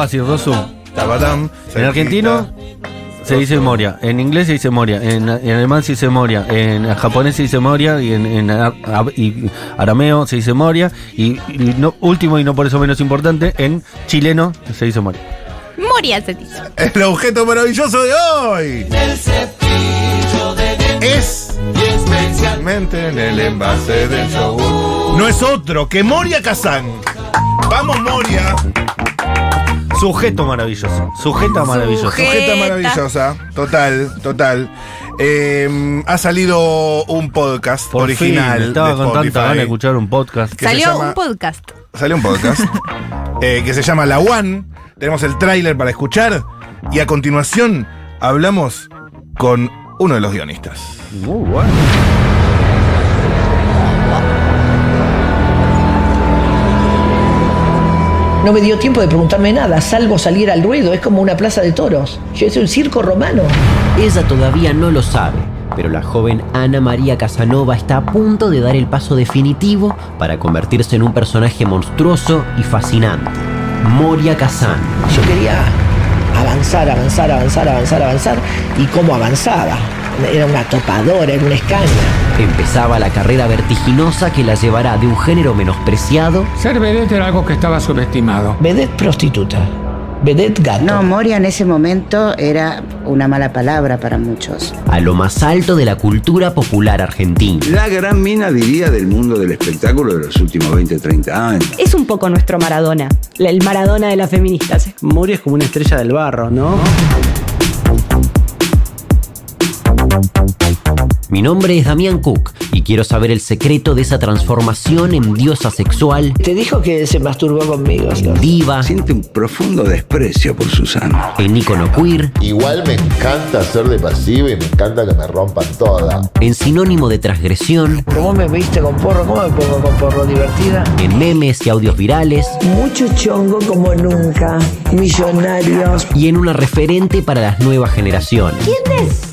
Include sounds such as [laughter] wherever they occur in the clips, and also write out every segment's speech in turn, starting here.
fácil, Rosu. Tabatam, En argentino se dice Moria, en inglés se dice Moria, en, en alemán se dice Moria, en japonés se dice Moria y en, en ar- ab- y arameo se dice Moria y, y no- último y no por eso menos importante, en chileno se dice Moria. Moria se dice. El objeto maravilloso de hoy es especialmente en el envase del yogur. No es otro que Moria Kazan. Vamos, Moria. Sujeto maravilloso, sujeta maravilloso. Sujeta. Sujeta maravillosa. Total, total. Eh, ha salido un podcast Por original. fin, estaba de con tanta ganas de escuchar un podcast. que se Salió llama- un podcast. Salió un podcast [laughs] eh, que se llama La One. Tenemos el tráiler para escuchar. Y a continuación hablamos con uno de los guionistas. Muy bueno. No me dio tiempo de preguntarme nada, salvo salir al ruedo, es como una plaza de toros. Yo es un circo romano. Ella todavía no lo sabe, pero la joven Ana María Casanova está a punto de dar el paso definitivo para convertirse en un personaje monstruoso y fascinante. Moria Kazan. Yo quería avanzar, avanzar, avanzar, avanzar, avanzar. ¿Y cómo avanzaba? Era una topadora, era una escaña. Empezaba la carrera vertiginosa que la llevará de un género menospreciado Ser vedette era algo que estaba subestimado. Vedette prostituta, vedette gato. No, Moria en ese momento era una mala palabra para muchos. a lo más alto de la cultura popular argentina. La gran mina diría del mundo del espectáculo de los últimos 20, 30 años. Es un poco nuestro Maradona, el Maradona de las feministas. Moria es como una estrella del barro, ¿no? Mi nombre es Damián Cook y quiero saber el secreto de esa transformación en diosa sexual, Te dijo que se masturbó conmigo. ¿no? diva, Siente un profundo desprecio por Susana. en ícono queer, Igual me encanta ser de pasiva y me encanta que me rompan toda. en sinónimo de transgresión, ¿Cómo me viste con porro? ¿Cómo me pongo con porro? ¿Divertida? en memes y audios virales Mucho chongo como nunca. Millonarios. y en una referente para las nuevas generaciones. ¿Quiénes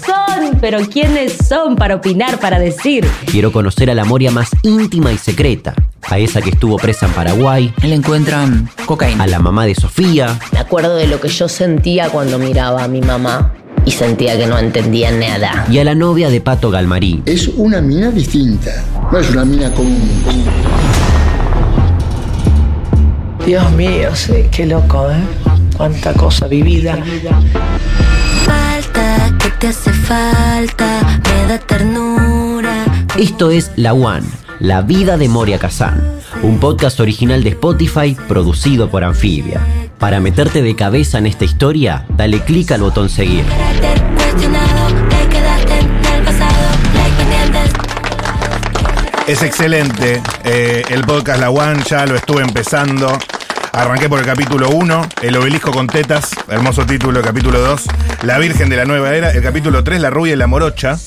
Pero ¿quiénes son para opinar, para decir? Quiero conocer a la Moria más íntima y secreta, a esa que estuvo presa en Paraguay, Le encuentran cocaína. a la mamá de Sofía, Me acuerdo de lo que yo sentía cuando miraba a mi mamá y sentía que no entendía nada. y a la novia de Pato Galmarí. Es una mina distinta, no es una mina común. Dios mío, sí, qué loco, ¿eh? Cuánta cosa vivida. Te hace falta, me da ternura. Esto es La One, la vida de Moria Kazan, un podcast original de Spotify producido por Anfibia. Para meterte de cabeza en esta historia, dale clic al botón seguir. Es excelente. eh, el podcast La One ya lo estuve empezando. Arranqué por el capítulo 1, El obelisco con tetas, hermoso título, capítulo 2, La Virgen de la Nueva Era, el capítulo 3, La Rubia y la Morocha,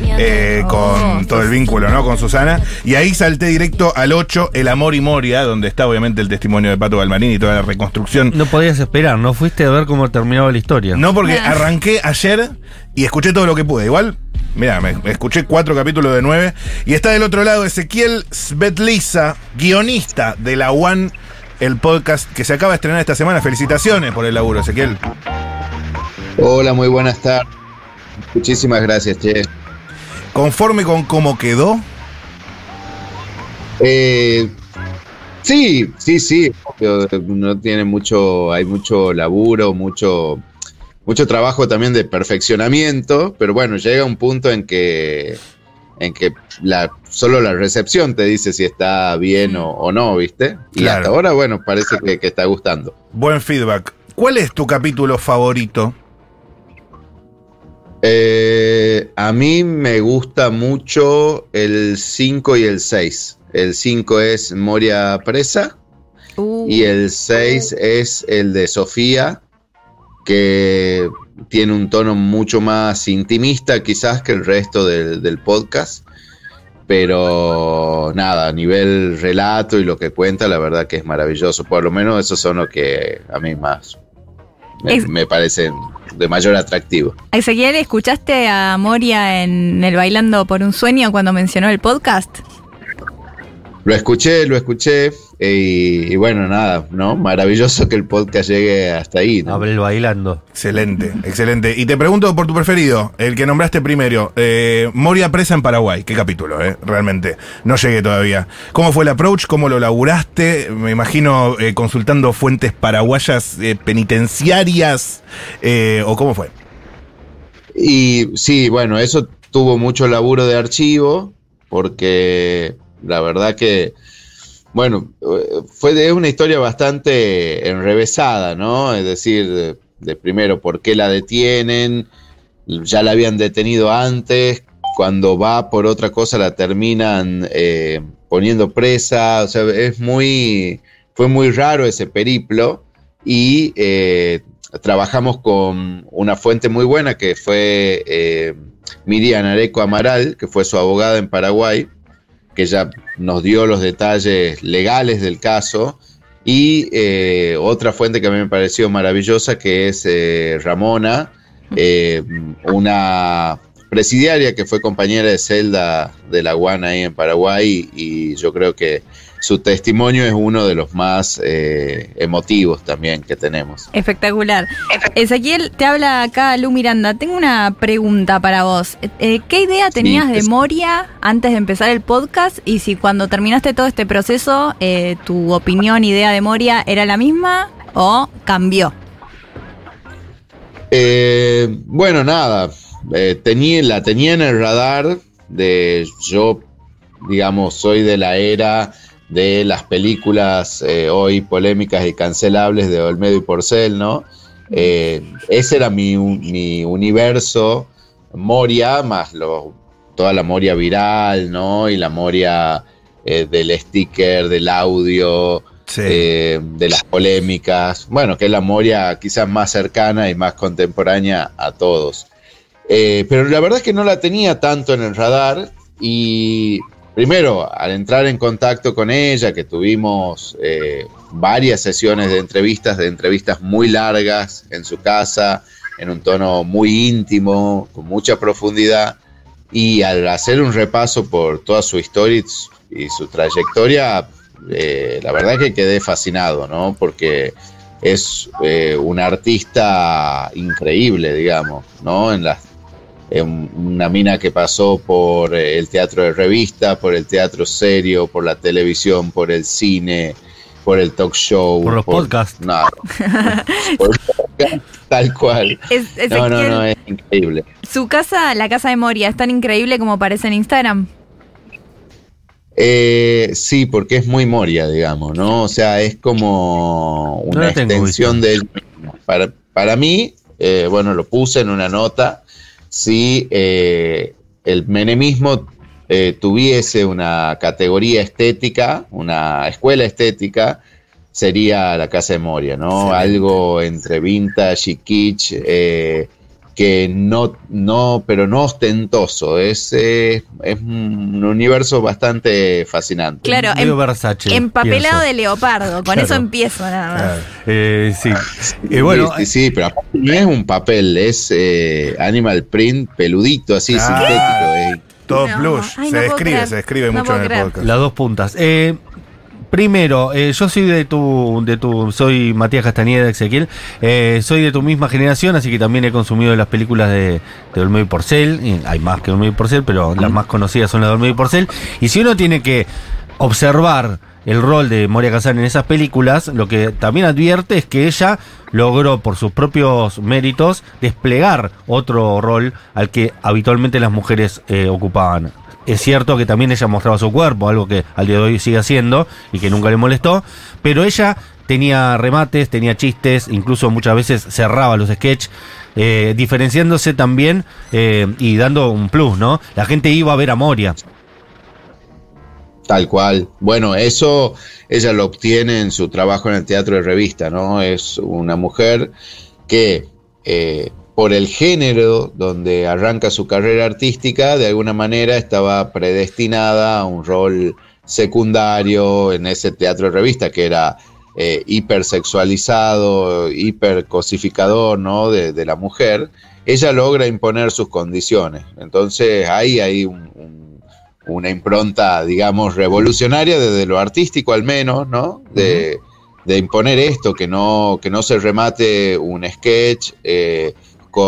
eh, con todo el vínculo, ¿no? Con Susana. Y ahí salté directo al 8, El Amor y Moria, donde está obviamente el testimonio de Pato Balmarín y toda la reconstrucción. No podías esperar, no fuiste a ver cómo terminaba la historia. No, porque arranqué ayer y escuché todo lo que pude. Igual, mira, me, me escuché cuatro capítulos de nueve. Y está del otro lado Ezequiel Svetliza, guionista de La One, el podcast que se acaba de estrenar esta semana. Felicitaciones por el laburo, Ezequiel. Hola, muy buenas tardes. Muchísimas gracias, Che. ¿Conforme con cómo quedó? Eh, sí, sí, sí. No tiene mucho, hay mucho laburo, mucho, mucho trabajo también de perfeccionamiento, pero bueno, llega un punto en que, en que la, solo la recepción te dice si está bien o, o no, ¿viste? Y Claro. hasta ahora, bueno, parece que, que está gustando. Buen feedback. ¿Cuál es tu capítulo favorito? Eh, a mí me gusta mucho el 5 y el 6. El 5 es Moria Presa Uh, y el 6 es el de Sofía, que tiene un tono mucho más intimista quizás que el resto del, del podcast. Pero nada, a nivel relato y lo que cuenta, la verdad que es maravilloso. Por lo menos esos son los que a mí más me, me parecen de mayor atractivo. Ezequiel, ¿escuchaste a Moria en el Bailando por un Sueño cuando mencionó el podcast? Lo escuché, lo escuché. eh, y, bueno, nada, ¿no? Maravilloso que el podcast llegue hasta ahí. ¿no? Abel bailando. Excelente, excelente. Y te pregunto por tu preferido, el que nombraste primero, eh, Moria presa en Paraguay. Qué capítulo, eh, realmente. No llegué todavía. ¿Cómo fue el approach? ¿Cómo lo laburaste? Me imagino eh, consultando fuentes paraguayas eh, penitenciarias. eh, ¿O cómo fue? Y sí, bueno, eso tuvo mucho laburo de archivo, porque la verdad que, bueno, eh, fue de una historia bastante enrevesada, ¿no? Es decir, de, primero, ¿por qué la detienen? Ya la habían detenido antes, cuando va por otra cosa la terminan eh, poniendo presa, o sea, es muy, fue muy raro ese periplo y eh, trabajamos con una fuente muy buena que fue eh, Miriam Areco Amaral, que fue su abogada en Paraguay, que ya nos dio los detalles legales del caso. Y eh, otra fuente que a mí me pareció maravillosa, que es eh, Ramona, eh, una presidiaria que fue compañera de celda de la UAN ahí en Paraguay y yo creo que su testimonio es uno de los más eh, emotivos también que tenemos. Espectacular. Ezequiel, te habla acá Lu Miranda. Tengo una pregunta para vos. Eh, ¿Qué idea tenías de Moria antes de empezar el podcast? Y si cuando terminaste todo este proceso, eh, tu opinión, idea de Moria era la misma o cambió? Eh, bueno, nada, eh, tenía, la tenía en el radar de yo, digamos, soy de la era de las películas eh, hoy polémicas y cancelables de Olmedo y Porcel, ¿no? Eh, ese era mi, mi universo, Moria, más lo, toda la Moria viral, ¿no? Y la Moria eh, del sticker, del audio, de las polémicas, bueno, que es la Moria quizás más cercana y más contemporánea a todos. Pero la verdad es que no la tenía tanto en el radar y primero, al entrar en contacto con ella, que tuvimos eh, varias sesiones de entrevistas, de entrevistas muy largas en su casa, en un tono muy íntimo, con mucha profundidad, y al hacer un repaso por toda su historia y su- trayectoria, eh, la verdad que quedé fascinado, ¿no? Porque es eh, un artista increíble, digamos, ¿no? En las una mina que pasó por eh, el teatro de revista, por el teatro serio, por la televisión, por el cine, por el talk show. Por los podcasts. No, [laughs] por el podcast, tal cual. Es- No, no, no, es increíble. Su casa, la casa de Moria, es tan increíble como aparece en Instagram. Eh, sí, porque es muy Moria, digamos, ¿no? O sea, es como No una tengo extensión de él mismo. Para, para mí, eh, bueno, lo puse en una nota, si eh, el menemismo eh, tuviese una categoría estética, una escuela estética, sería la Casa de Moria, ¿no? Algo entre vintage y kitsch, eh, que no, no, pero no ostentoso, es, eh, es un universo bastante fascinante. Claro, Medio em- Versace, empapelado pienso. de leopardo. Con Claro. eso empiezo nada más. Eh, sí. Y bueno, sí, sí, pero aparte no es un papel, es eh, animal print peludito, así, Ah. sintético. eh. Todo No, blush. ay, se no describe, se describe No mucho en el creer. podcast. Las dos puntas. Eh, primero, eh, yo soy de tu, de tu, soy Matías Castañeda, Ezequiel, eh, soy de tu misma generación, así que también he consumido las películas de, de Olmedo y Porcel, y hay más que Olmedo y Porcel, pero las más conocidas son las de Olmedo y Porcel, y si uno tiene que observar el rol de Moria Kazan en esas películas, lo que también advierte es que ella logró por sus propios méritos desplegar otro rol al que habitualmente las mujeres eh, ocupaban. Es cierto que también ella mostraba su cuerpo, algo que al día de hoy sigue haciendo y que nunca le molestó, pero ella tenía remates, tenía chistes, incluso muchas veces cerraba los sketches, eh, diferenciándose también eh, y dando un plus, ¿no? La gente iba a ver a Moria. Tal cual. Bueno, eso ella lo obtiene en su trabajo en el teatro de revista, ¿no? Es una mujer que eh, por el género donde arranca su carrera artística, de alguna manera estaba predestinada a un rol secundario en ese teatro de revista, que era eh, hipersexualizado, hipercosificador ¿no? de, de la mujer, ella logra imponer sus condiciones. Entonces ahí hay un- un- una impronta, digamos, revolucionaria desde lo artístico al menos, ¿no? De, de imponer esto, que no, que no se remate un sketch eh,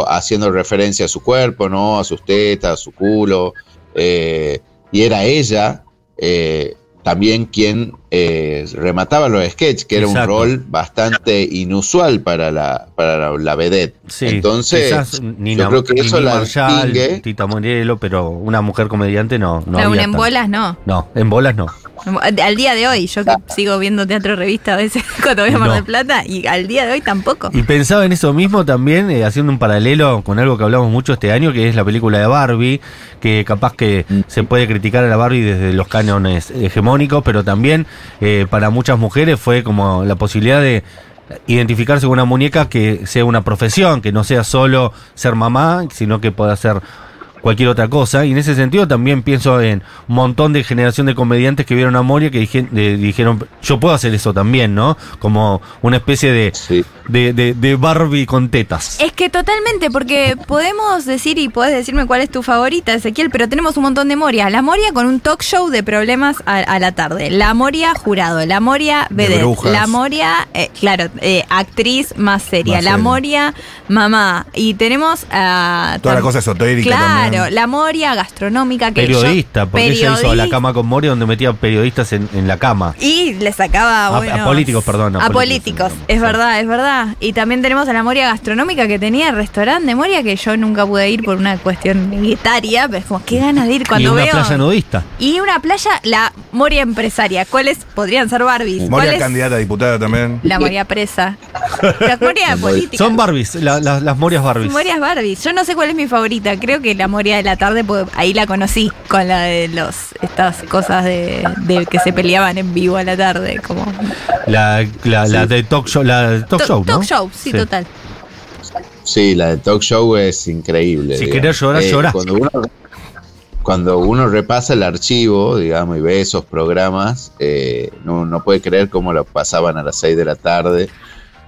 haciendo referencia a su cuerpo, ¿no? A sus tetas, a su culo. eh, y era ella eh, también quien eh, remataba los sketches, que era Exacto. un rol bastante inusual para la, para la, la vedette. Sí, Entonces, Nina, yo creo que eso la Marshall, distingue. Tita Morielo, pero una mujer comediante no. no había en tanto. bolas no. No, en bolas no. Al día de hoy, yo que sigo viendo teatro revista a veces [laughs] cuando voy a Mar No. del Plata, y al día de hoy tampoco. Y pensaba en eso mismo también, eh, haciendo un paralelo con algo que hablamos mucho este año, que es la película de Barbie, que capaz que se puede criticar a la Barbie desde los cánones hegemónicos, pero también eh, para muchas mujeres fue como la posibilidad de identificarse con una muñeca que sea una profesión, que no sea solo ser mamá, sino que pueda ser cualquier otra cosa. Y en ese sentido también pienso en un montón de generación de comediantes que vieron a Moria que dije- de- dijeron, yo puedo hacer eso también, ¿no? Como una especie de, de, de- de Barbie con tetas. Es que totalmente, porque podemos decir y podés decirme cuál es tu favorita, Ezequiel, pero tenemos un montón de Moria. La Moria con un talk show de problemas a, a la tarde. La Moria jurado. La Moria vedette. La Moria, eh, claro, eh, actriz más seria. Más la seria. Moria mamá. Y tenemos a. Toda la cosa esotérica Claro, también. La Moria gastronómica que yo- Periodista, porque ella hizo la cama con Moria donde metía periodistas en, en la cama. Y le sacaba A- bueno, a políticos, perdón, a A, políticos, políticos, es verdad, es verdad. Y también tenemos a la Moria gastronómica que tenía el restaurante de Moria que yo nunca pude ir por una cuestión etaria, pero es como qué ganas de ir cuando y una veo. playa nudista. y una playa, la Moria empresaria. ¿Cuáles podrían ser Barbies? ¿Cuál Moria candidata a diputada también. la Moria presa? La Moria [laughs] política. Son Barbies, la- la- las Morias Barbies. Morias Barbies. Yo no sé cuál es mi favorita. Creo que la Moria de la tarde, pues, ahí la conocí con la de los estas cosas de, de que se peleaban en vivo a la tarde, como La, la, la de talk show, la de talk To- show, ¿no? Talk show, sí, total. Sí, la de talk show es increíble. Si digamos. querés llorar. Cuando uno, cuando uno repasa el archivo, digamos, y ve esos programas, eh, no, no puede creer cómo lo pasaban a las 6 de la tarde,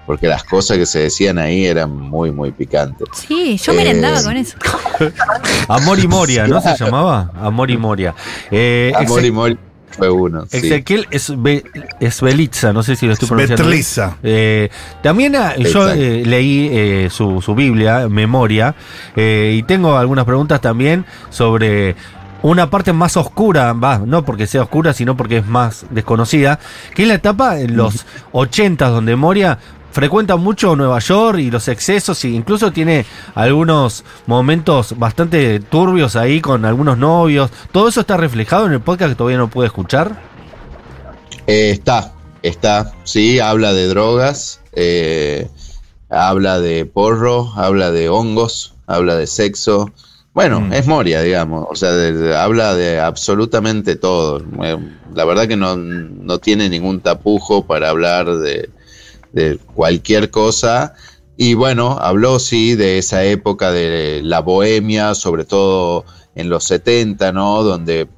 porque las cosas que se decían ahí eran muy, muy picantes. Sí, yo Eh, merendaba con eso. [laughs] Amor y Moria, ¿no se llamaba? Amor y Moria. Eh, Amor y Mori fue uno. sí. Ezequiel Esbe- Esbelitza, no sé si lo estoy pronunciando. bien. Svetliza. Eh, también ah, yo eh, leí eh, su, su Biblia, Memoria, eh, y tengo algunas preguntas también sobre una parte más oscura, va, no porque sea oscura, sino porque es más desconocida, que es la etapa en los 80 donde Moria frecuenta mucho Nueva York y los excesos, e incluso tiene algunos momentos bastante turbios ahí con algunos novios. ¿Todo eso está reflejado en el podcast que todavía no pude escuchar? Eh, está, está, sí, habla de drogas, eh, habla de porro, habla de hongos, habla de sexo. Bueno, Mm. es Moria, digamos, o sea, de- de- habla de absolutamente todo. Eh, La verdad que no, no tiene ningún tapujo para hablar de, de cualquier cosa. Y bueno, habló sí de esa época de la bohemia, sobre todo en los 70, ¿no? Donde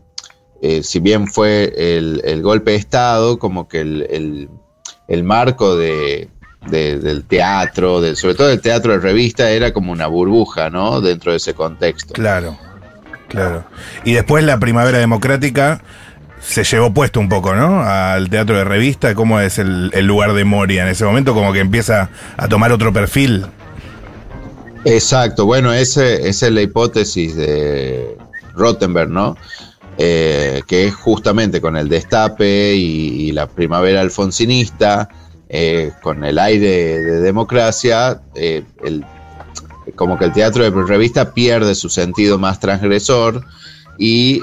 eh, si bien fue el, el golpe de Estado, como que el, el- el marco de, de- del teatro, sobre todo del teatro de revista, era como una burbuja, ¿no? Dentro de ese contexto. Claro, claro. Y después la primavera democrática se llevó puesto un poco, ¿no? Al teatro de revista, cómo es el, lugar de Moria en ese momento, como que empieza a tomar otro perfil. Exacto, bueno, ese, esa es la hipótesis de Rottenberg, ¿no? Eh, que es justamente con el destape y, la primavera alfonsinista, eh, con el aire de democracia, eh, el- como que el teatro de revista pierde su sentido más transgresor y,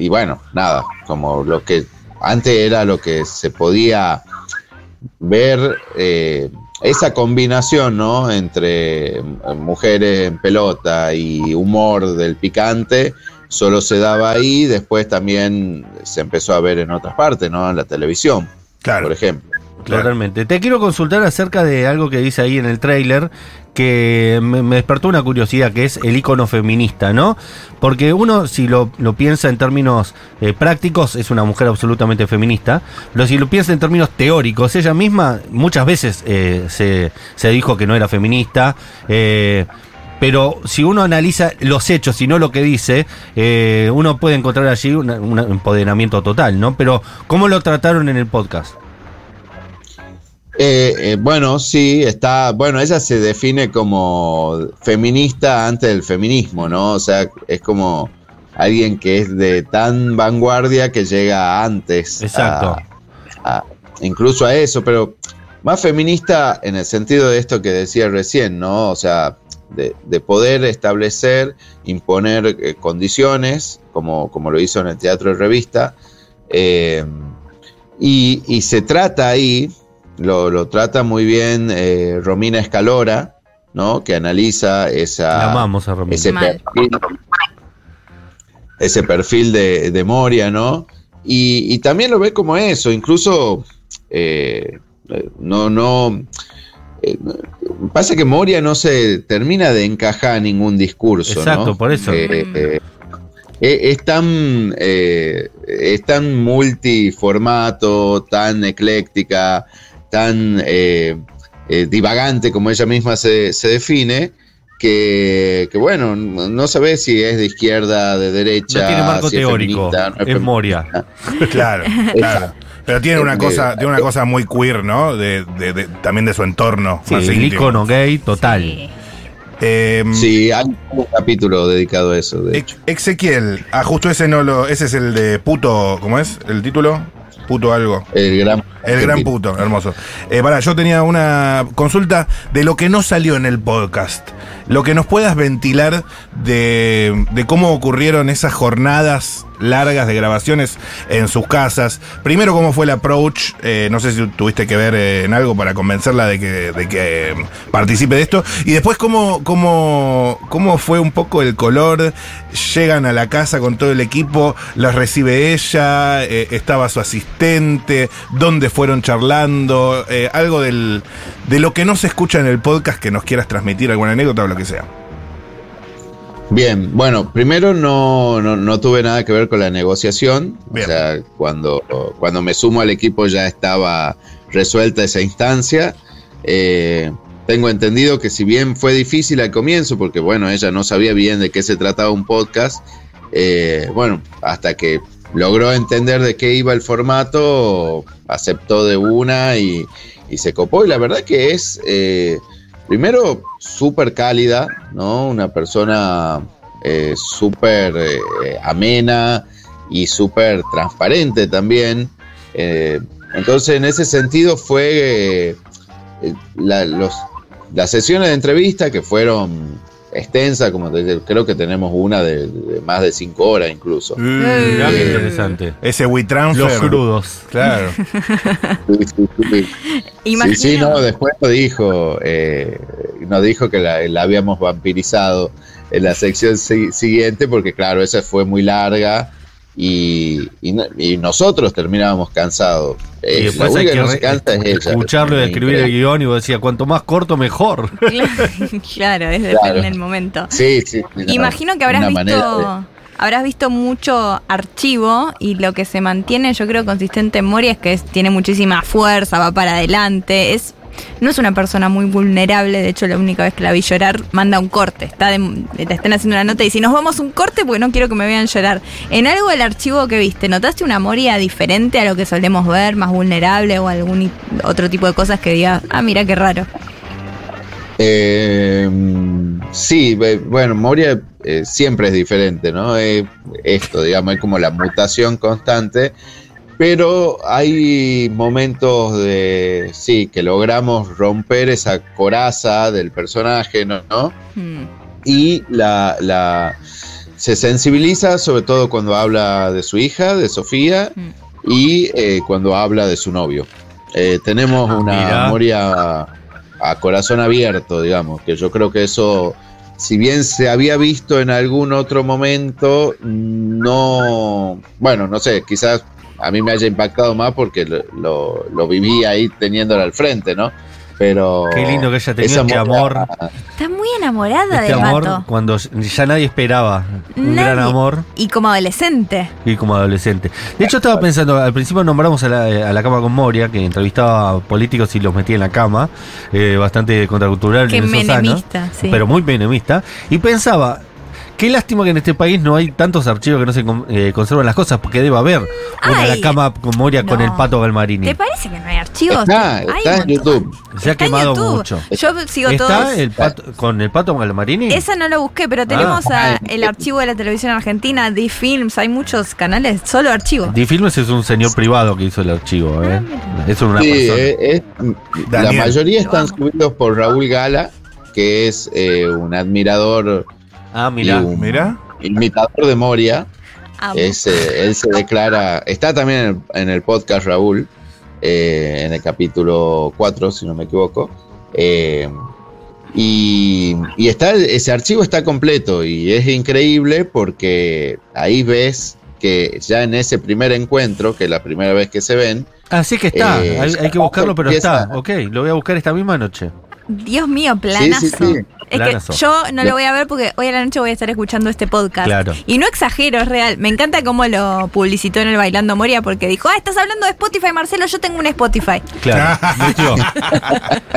y bueno, nada, como lo que antes era lo que se podía ver eh, esa combinación, ¿no? Entre mujeres en pelota y humor del picante, solo se daba ahí, después también se empezó a ver en otras partes, ¿no? En la televisión, Claro. por ejemplo. Totalmente. Te quiero consultar acerca de algo que dice ahí en el tráiler que me, despertó una curiosidad, que es el icono feminista, ¿no? Porque uno, si lo, piensa en términos eh, prácticos, es una mujer absolutamente feminista, pero si lo piensa en términos teóricos, ella misma muchas veces eh, se, dijo que no era feminista. eh, pero si uno analiza los hechos y no lo que dice, eh, uno puede encontrar allí un empoderamiento total, ¿no? Pero, ¿cómo lo trataron en el podcast? Eh, eh, bueno, sí, está. Bueno, ella se define como feminista antes del feminismo, ¿no? O sea, es como alguien que es de tan vanguardia que llega antes. Exacto. a- a- incluso a eso, pero más feminista en el sentido de esto que decía recién, ¿no? O sea, de, de poder establecer, imponer eh, condiciones, como, como lo hizo en el teatro de revista. eh, y, y se trata ahí, lo, lo trata muy bien eh, Romina Escalora, ¿no? Que analiza esa, amamos a Romina. ese Mal. perfil, ese perfil de, de Moria, ¿no? Y, y también lo ve como eso, incluso eh, no, no. eh, pasa que Moria no se termina de encajar en ningún discurso, ¿no? Exacto, por eso. Eh, eh, eh, es tan, eh, es tan multiformato, tan ecléctica, tan eh, eh, divagante como ella misma se, se define, que, que, bueno, no no sabe si es de izquierda, de derecha, No tiene marco si es teórico, feminista, no es. Moria. [laughs] [laughs] Claro, claro. Pero tiene una Eh, cosa, tiene una cosa muy queer, ¿no? De, de- de- también de su entorno. Sí, más el gay total. Sí, hay un capítulo dedicado a eso. De hecho. Ezequiel, ah, justo ese no lo. Ese es el de puto. ¿Cómo es? ¿El título? Puto algo. El gran. El gran puto, hermoso. Eh, para, yo tenía una consulta de lo que no salió en el podcast. Lo que nos puedas ventilar de, de cómo ocurrieron esas jornadas largas de grabaciones en sus casas. Primero, cómo fue el approach. eh, no sé si tuviste que ver eh, en algo para convencerla de que, de que eh, participe de esto. Y después, cómo, cómo, cómo fue un poco el color. Llegan a la casa con todo el equipo, los recibe ella, eh, estaba su asistente, dónde fueron charlando, algo del, de lo que no se escucha en el podcast que nos quieras transmitir, alguna anécdota o lo que sea. Bien, bueno, primero no, no, no tuve nada que ver con la negociación. O sea, cuando, cuando me sumo al equipo ya estaba resuelta esa instancia. Eh, tengo entendido que si bien fue difícil al comienzo, porque bueno, ella no sabía bien de qué se trataba un podcast, eh, bueno, hasta que logró entender de qué iba el formato, aceptó de una y, y se copó. Y la verdad que es, eh, primero, súper cálida, ¿no? Una persona eh, súper eh, amena y súper transparente también. Eh, entonces, en ese sentido fue las sesiones de entrevista que fueron extensas, como te digo, creo que tenemos una de, de más de cinco horas incluso. Qué Eh, interesante. Ese WeTransfer. Los crudos. Claro. [laughs] Sí, sí, sí. Imagino. Sí, sí, no, después nos dijo, eh, nos dijo que la, la habíamos vampirizado en la sección si- siguiente, porque claro, esa fue muy larga y, y nosotros terminábamos cansados. Y después hay que que no se cansa es escucharlo y escribir el guion y vos decías, cuanto más corto, mejor. [laughs] claro, es depende Claro. del momento. Sí, sí. sí, no, Imagino que habrás una visto, habrás visto mucho archivo y lo que se mantiene, yo creo, consistente en Moria es que es- tiene muchísima fuerza, va para adelante, es no es una persona muy vulnerable, de hecho la única vez que la vi llorar manda un corte, está le están haciendo una nota y si nos vamos un corte porque no quiero que me vean llorar. En algo del archivo que viste, ¿notaste una Moria diferente a lo que solemos ver, más vulnerable o algún otro tipo de cosas que digas, ah, mira qué raro? Eh, sí, bueno, Moria siempre es diferente, ¿no? Esto, digamos, es como la mutación constante, pero hay momentos de, sí, que logramos romper esa coraza del personaje, ¿no? ¿No? Y la, la- se sensibiliza sobre todo cuando habla de su hija, de Sofía, y eh, cuando habla de su novio. Eh, tenemos una Mira. Moria a corazón abierto, digamos, que yo creo que eso, si bien se había visto en algún otro momento, no, bueno, no sé, quizás a mí me haya impactado más porque lo, lo, lo viví ahí teniéndolo al frente, ¿no? Pero. Qué lindo que ella tenía este amor. Está muy enamorada Este de amor cuando ya nadie esperaba. Un Nadie. gran amor. Y como adolescente. Y como adolescente. De hecho, estaba pensando, al principio nombramos a la, a la cama con Moria, que entrevistaba a políticos y los metía en la cama, eh, bastante contracultural Qué en esos años, menemista, sí. pero muy menemista. Y pensaba, qué lástima que en este país no hay tantos archivos que no se con- eh, conservan las cosas, porque debe haber una la cama con Moria con no. el pato Galmarini. ¿Te parece que no hay archivos? Está, Hay está un en YouTube. Se ha Está en quemado YouTube. mucho. Yo sigo ¿Está todos. el pato, con el pato Galmarini? Esa no lo busqué, pero tenemos Ah. a el archivo de la televisión argentina, The Films, hay muchos canales, solo archivos. Difilmes es un señor privado que hizo el archivo, ¿eh? Es una Sí, persona. eh, es- la mayoría están subidos por Raúl Gala, que es eh, un admirador. Ah, mira. y un Mira. Imitador de Moria. Es, eh, él se declara. Está también en el, en el podcast Raúl, eh, en el capítulo 4, si no me equivoco. Eh, y, y está, ese archivo está completo y es increíble porque ahí ves que ya en ese primer encuentro, que es la primera vez que se ven, Así que está, Eh, hay, hay que buscarlo, pero empieza- está. Ok, lo voy a buscar esta misma noche. Dios mío, planazo. Sí, sí, sí. Es Planazo. que yo no lo voy a ver porque hoy a la noche voy a estar escuchando este podcast. Claro. Y no exagero, es real. Me encanta cómo lo publicitó en el Bailando Moria porque dijo, ah, estás hablando de Spotify, Marcelo, yo tengo un Spotify. Claro. [laughs] metió.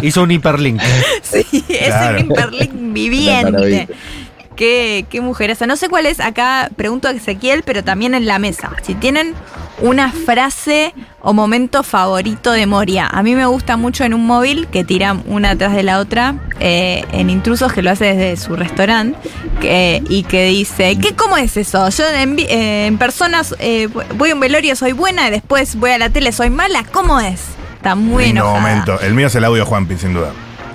Hizo un hiperlink. Sí, es un hiperlink viviente. Qué, qué mujeresa. No sé cuál es, acá pregunto a Ezequiel, pero también en la mesa. Si tienen una frase o momento favorito de Moria. A mí me gusta mucho en un móvil que tira una atrás de la otra, eh, en Intrusos, que lo hace desde su restaurante, que- y que dice, ¿qué, ¿cómo es eso? Yo en, eh, en personas eh, voy a un velorio, soy buena, y después voy a la tele, soy mala. ¿Cómo es? Está muy enojada. momento. El mío es el audio Juanpi, sin duda.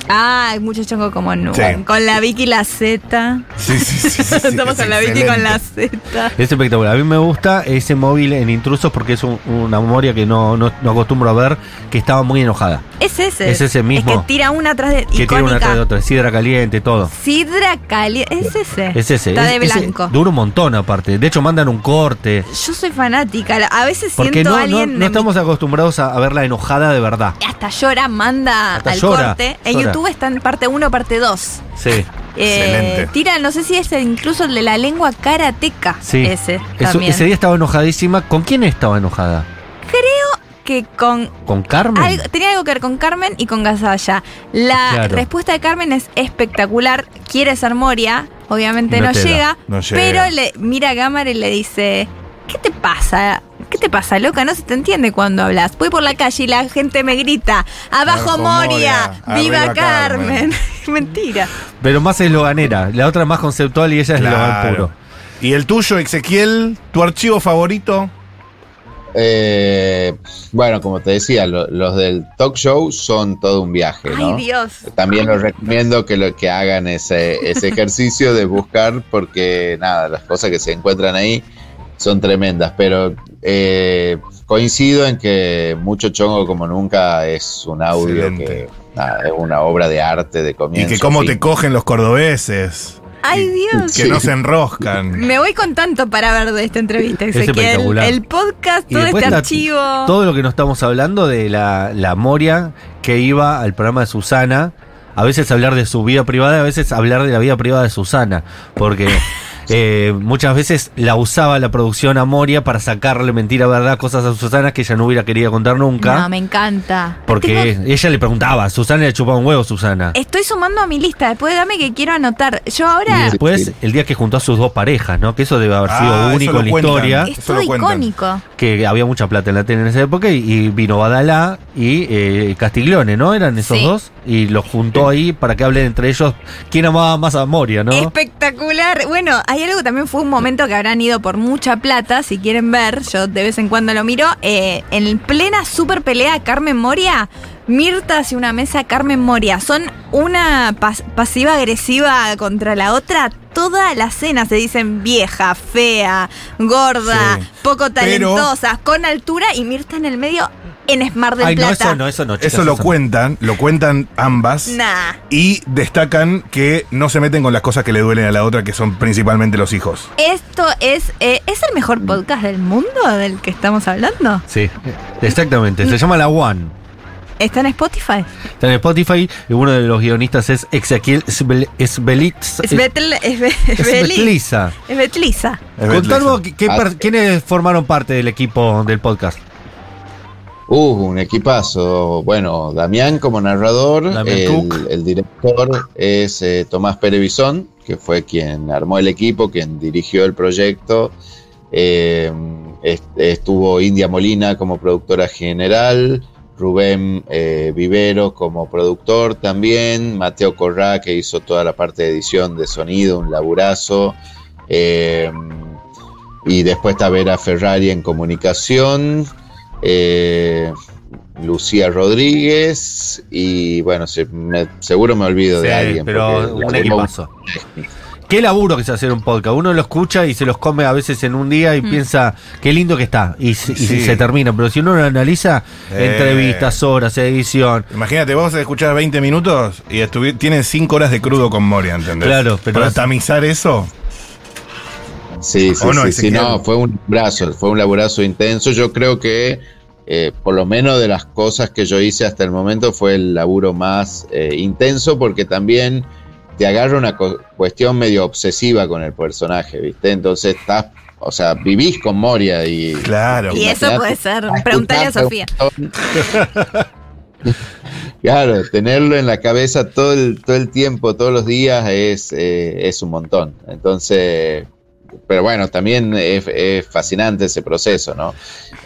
Ah, mucho chongo como no. Sí. Con la Vicky y la Z. Sí, sí, [laughs] sí. Estamos es con la Vicky y con la. Z. Es espectacular. A mí me gusta ese móvil en intrusos porque es un- una memoria que no, no, no acostumbro a ver, que estaba muy enojada. Es ese. Es ese mismo. Es que tira una atrás de. Que tiene una icónica. atrás de otra, sidra caliente, todo. Sidra caliente. Es ese. Es ese. Está Es- de ese blanco. dura un montón aparte. De hecho, mandan un corte. Yo soy fanática. A veces Porque siento no, a no, alguien. no de mi- estamos acostumbrados a, a verla enojada de verdad. Hasta llora, manda Hasta al llora, corte. En llora. YouTube está en parte 1, parte 2. Sí. Eh, tira, no sé si es incluso el de la lengua karateca. Sí. Ese Eso- ese día estaba enojadísima. ¿Con quién estaba enojada? Creo que con ¿Con Carmen? Algo- tenía algo que ver con Carmen y con Gasalla. La Claro. respuesta de Carmen es espectacular. Quiere ser Moria. Obviamente No llega, no llega. Pero le mira a cámara y le dice: ¿Qué te pasa? ¿Qué te pasa, loca? No se te entiende cuando hablas. Voy por la calle y la gente me grita: ¡Abajo, Moria! Moria, ¡Viva Carmen! Carmen. [laughs] Mentira. Pero más esloganera. La otra es más conceptual y ella es eslogan Claro. puro. ¿Y el tuyo, Ezequiel? ¿Tu archivo favorito? Eh, bueno, como te decía, lo- los del talk show son todo un viaje, ¿no? Ay, Dios. También les recomiendo que, lo, que hagan ese, ese ejercicio de buscar, porque nada, las cosas que se encuentran ahí son tremendas, pero eh, coincido en que Mucho Chongo como nunca es un audio Excelente. que nada, es una obra de arte de Y comienzo. que cómo te cogen los cordobeses. Ay, Dios. Que no se enroscan. [laughs] Me voy con tanto para ver de esta entrevista, Es Ezequiel. espectacular. El podcast, Y todo este archivo. Todo lo que nos estamos hablando de la, la Moria que iba al programa de Susana, a veces hablar de su vida privada, a veces hablar de la vida privada de Susana, porque [laughs] eh, muchas veces la usaba la producción a Moria para sacarle mentira, verdad, cosas a Susana que ella no hubiera querido contar nunca. No, me encanta. porque Tengo- ella le preguntaba, Susana le chupaba un huevo, Susana. Estoy sumando a mi lista, después dame que quiero anotar. Yo Y ahora. después, el día que juntó a sus dos parejas, ¿no? Que eso debe haber sido Ah, único en la cuentan. historia. Es Eso todo lo cuentan. icónico. que había mucha plata en la tele en esa época y, y vino Badalá y eh, Castiglione, ¿no? Eran esos Sí. dos y los juntó ahí para que hablen entre ellos quién amaba más a Moria, ¿no? Espectacular. Bueno, hay algo que también fue un momento que habrán ido por mucha plata, si quieren ver, yo de vez en cuando lo miro. eh, en plena super pelea Carmen Moria, Mirta hacia una mesa Carmen Moria. Son una pas- pasiva agresiva contra la otra. Toda la cena se dicen vieja, fea, gorda, Sí. poco Pero- talentosas, con altura y Mirta en el medio en Smart del Ay, no, Plata. eso no, eso no. chicas, Eso lo no. cuentan, lo cuentan ambas. Nah. Y destacan que no se meten con las cosas que le duelen a la otra, que son principalmente los hijos. Esto es, eh, ¿es el mejor podcast del mundo del que estamos hablando? Sí, exactamente. Se llama La One. ¿Está en Spotify? Está en Spotify y uno de los guionistas es Ezequiel Sbel- Sbelitz. Es Betel, es, Be- es Beli- Sbetliza. es Betliza. Contanos Ah. quiénes formaron parte del equipo del podcast. Uh, un equipazo. Bueno, Damián como narrador, el, el director es eh, Tomás Perevizón, que fue quien armó el equipo, quien dirigió el proyecto. Eh, est- estuvo India Molina como productora general, Rubén eh, Vivero como productor también, Mateo Corrá que hizo toda la parte de edición de sonido, un laburazo. Y después está Vera Ferrari en comunicación, eh, Lucía Rodríguez y bueno, se- me- seguro me olvido de alguien. pero un equipazo. Qué laburo que es hacer un podcast. Uno lo escucha y se los come a veces en un día y Mm. piensa qué lindo que está. Y, se- y Sí. se termina. Pero si uno lo analiza, Eh. entrevistas, horas, edición. Imagínate, vos escuchás 20 minutos y tienen 5 horas de crudo con Moria, ¿entendés? Claro, pero Para tamizar eso. Sí, sí, ¿O no, sí, sí, no, fue un laburazo, fue un laburazo intenso. Yo creo que, eh, por lo menos de las cosas que yo hice hasta el momento, fue el laburo más eh, intenso porque también te agarra una cuestión medio obsesiva con el personaje, ¿viste? Entonces estás, o sea, vivís con Moria y... Claro. Y eso puede ser. Preguntale a Sofía. [laughs] Claro, tenerlo en la cabeza todo el, todo el tiempo, todos los días, es, eh, es un montón. Entonces, pero bueno, también es, es fascinante ese proceso, ¿no?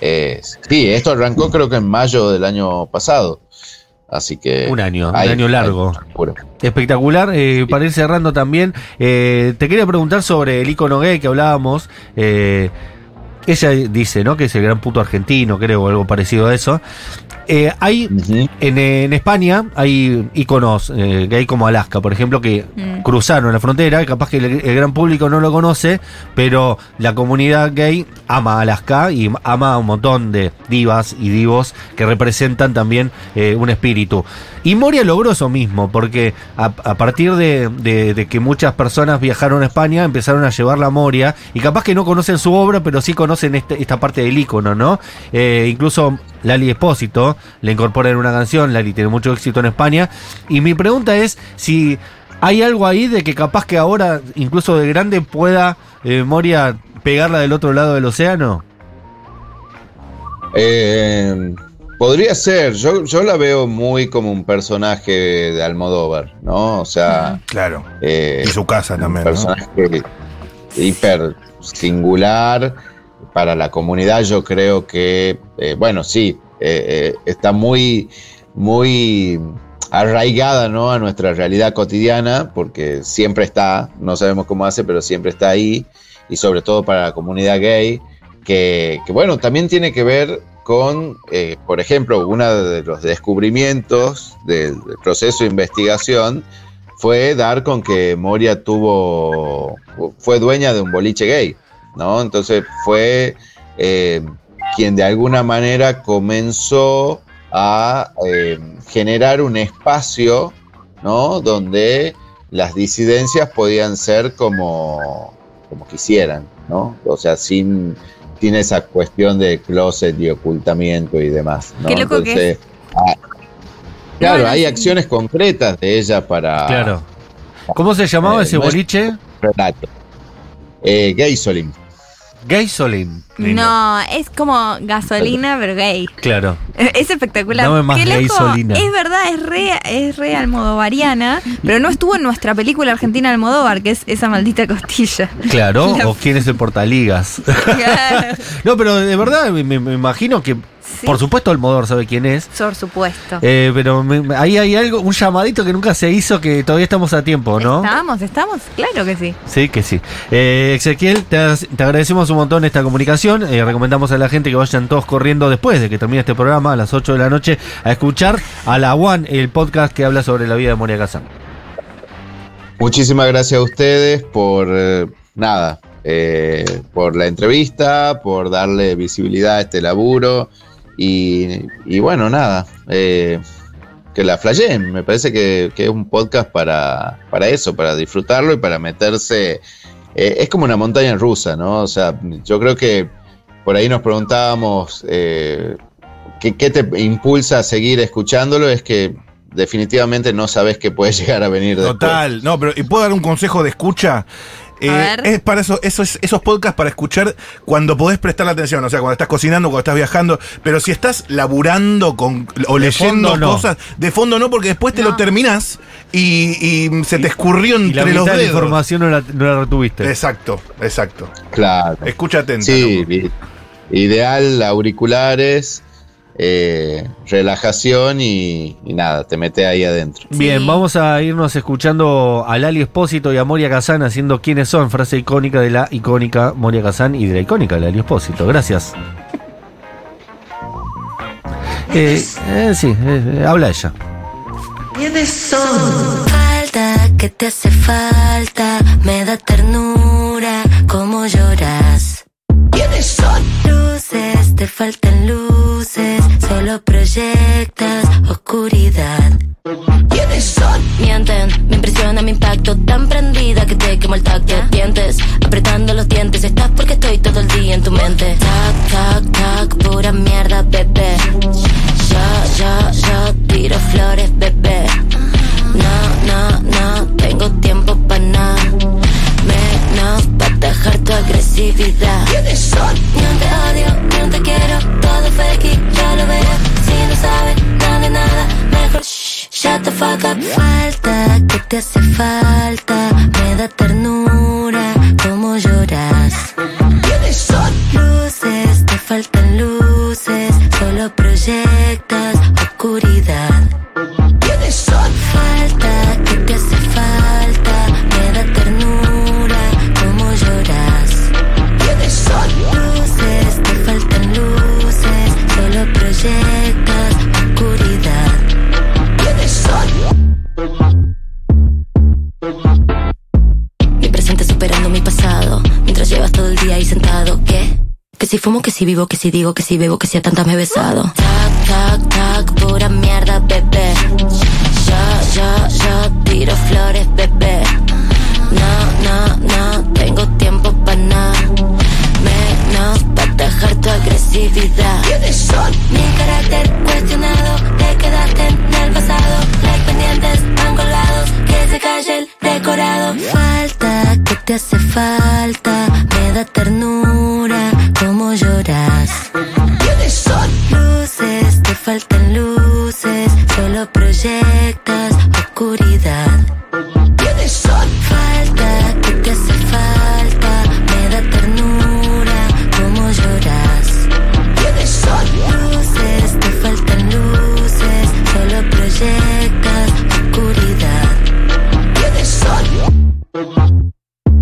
Eh, sí, esto arrancó creo que en mayo del año pasado. Así que... Un año, un año largo. hay. Espectacular. Eh, para ir cerrando también, eh, te quería preguntar sobre el icono gay que hablábamos. Eh, ella dice, ¿no? Que es el gran puto argentino, creo, o algo parecido a eso. Eh, hay Ujú. en, en España hay iconos eh, gay como Alaska, por ejemplo, que Mm. cruzaron la frontera. y Capaz que el, el gran público no lo conoce, pero la comunidad gay ama a Alaska y ama a un montón de divas y divos que representan también eh, un espíritu. Y Moria logró eso mismo, porque a, partir de, que muchas personas viajaron a España, empezaron a llevarla a Moria, y capaz que no conocen su obra, pero sí conocen este- esta parte del icono, ¿no? Eh, incluso Lali Espósito le incorpora en una canción, Lali tiene mucho éxito en España, y mi pregunta es si hay algo ahí de que capaz que ahora, incluso de grande, pueda eh, Moria pegarla del otro lado del océano. Eh, podría ser, yo, yo la veo muy como un personaje de Almodóvar, ¿no? O sea... Claro. eh, Y su casa también, Un ¿no? personaje hiper singular para la comunidad. Yo creo que, eh, bueno, sí, eh, eh, está muy, muy arraigada ¿no? a nuestra realidad cotidiana, porque siempre está, no sabemos cómo hace, pero siempre está ahí, y sobre todo para la comunidad gay, que, que, bueno, también tiene que ver con, eh, por ejemplo, uno de los descubrimientos del, proceso de investigación fue dar con que Moria tuvo, fue dueña de un boliche gay, ¿no? Entonces fue eh, quien de alguna manera comenzó a eh, generar un espacio, ¿no? Donde las disidencias podían ser como, como quisieran, ¿no? O sea, sin, sin esa cuestión de closet y ocultamiento y demás, ¿no? Qué loco que es. ah, Claro, hay sí. acciones concretas de ella para. Claro. ¿Cómo se llamaba Eh, ese boliche? Relato. Eh, Gaysolin. Gaysolin. No, es como gasolina, pero gay. Claro. Es espectacular. Dame más Qué loco. gasolina. Es verdad, es re, es re almodovariana, pero no estuvo en nuestra película argentina Almodóvar, que es esa maldita costilla. Claro, [laughs] La- o quién es el portaligas. Claro. [laughs] no, pero de verdad me, me imagino que, por supuesto, Almodóvar sabe quién es. Por supuesto. Eh, pero me- ahí hay algo, un llamadito que nunca se hizo que todavía estamos a tiempo, ¿no? ¿Estamos? ¿Estamos? Claro que sí. Sí, que sí. Eh, Ezequiel, te, te agradecemos un montón esta comunicación. Eh, recomendamos a la gente que vayan todos corriendo después de que termine este programa a las 8 de la noche a escuchar a la One, el podcast que habla sobre la vida de Moria Kazan. Muchísimas gracias a ustedes por eh, nada, eh, por la entrevista, por darle visibilidad a este laburo Y, y bueno, nada. eh, que la flayeen. Me parece que, es un podcast para, para eso, para disfrutarlo y para meterse. eh, es como una montaña rusa, ¿no? O sea, yo creo que por ahí nos preguntábamos eh, ¿qué, te impulsa a seguir escuchándolo. Es que definitivamente no sabes qué puede [laughs] llegar a venir después. Total, no, pero ¿y puedo dar un consejo de escucha? Eh, es para eso, esos, esos podcasts para escuchar cuando podés prestar la atención, o sea, cuando estás cocinando, cuando estás viajando, pero si estás laburando con, o De leyendo fondo no. cosas, de fondo no, porque después te No. lo terminás y, y se te escurrió Y la entre los mitad de la dedos. información no la, no la retuviste. Exacto, exacto. Claro. Escucha atento. Sí, ideal, auriculares, eh, relajación y, y nada, te mete ahí adentro. Bien, Sí. vamos a irnos escuchando a Lali Espósito y a Moria Kazan haciendo quiénes son, frase icónica de la icónica Moria Kazan y de la icónica Lali Espósito. Gracias. [laughs] Eh, eh, sí, eh, habla ella. Falta que te hace falta, me da ternura, como lloras. ¿Quiénes son? Luces, te faltan luces, solo proyectas oscuridad. ¿Quiénes son? Ahí sentado. ¿Qué? Que si fumo, que si vivo, que si digo, que si bebo, que si a tantas me he besado. Tac, tac, tac, pura mierda, bebé. Yo, yo, yo tiro flores, bebé. No, no, no tengo tiempo para nada. Menos para dejar tu agresividad. ¿Quiénes son? Mi carácter cuestionado, te quedaste en el pasado. Like pendientes, angolados, que se calle el decorado. Falta te hace falta, me da ternura, como lloras. ¿Quiénes son Luces, te faltan luces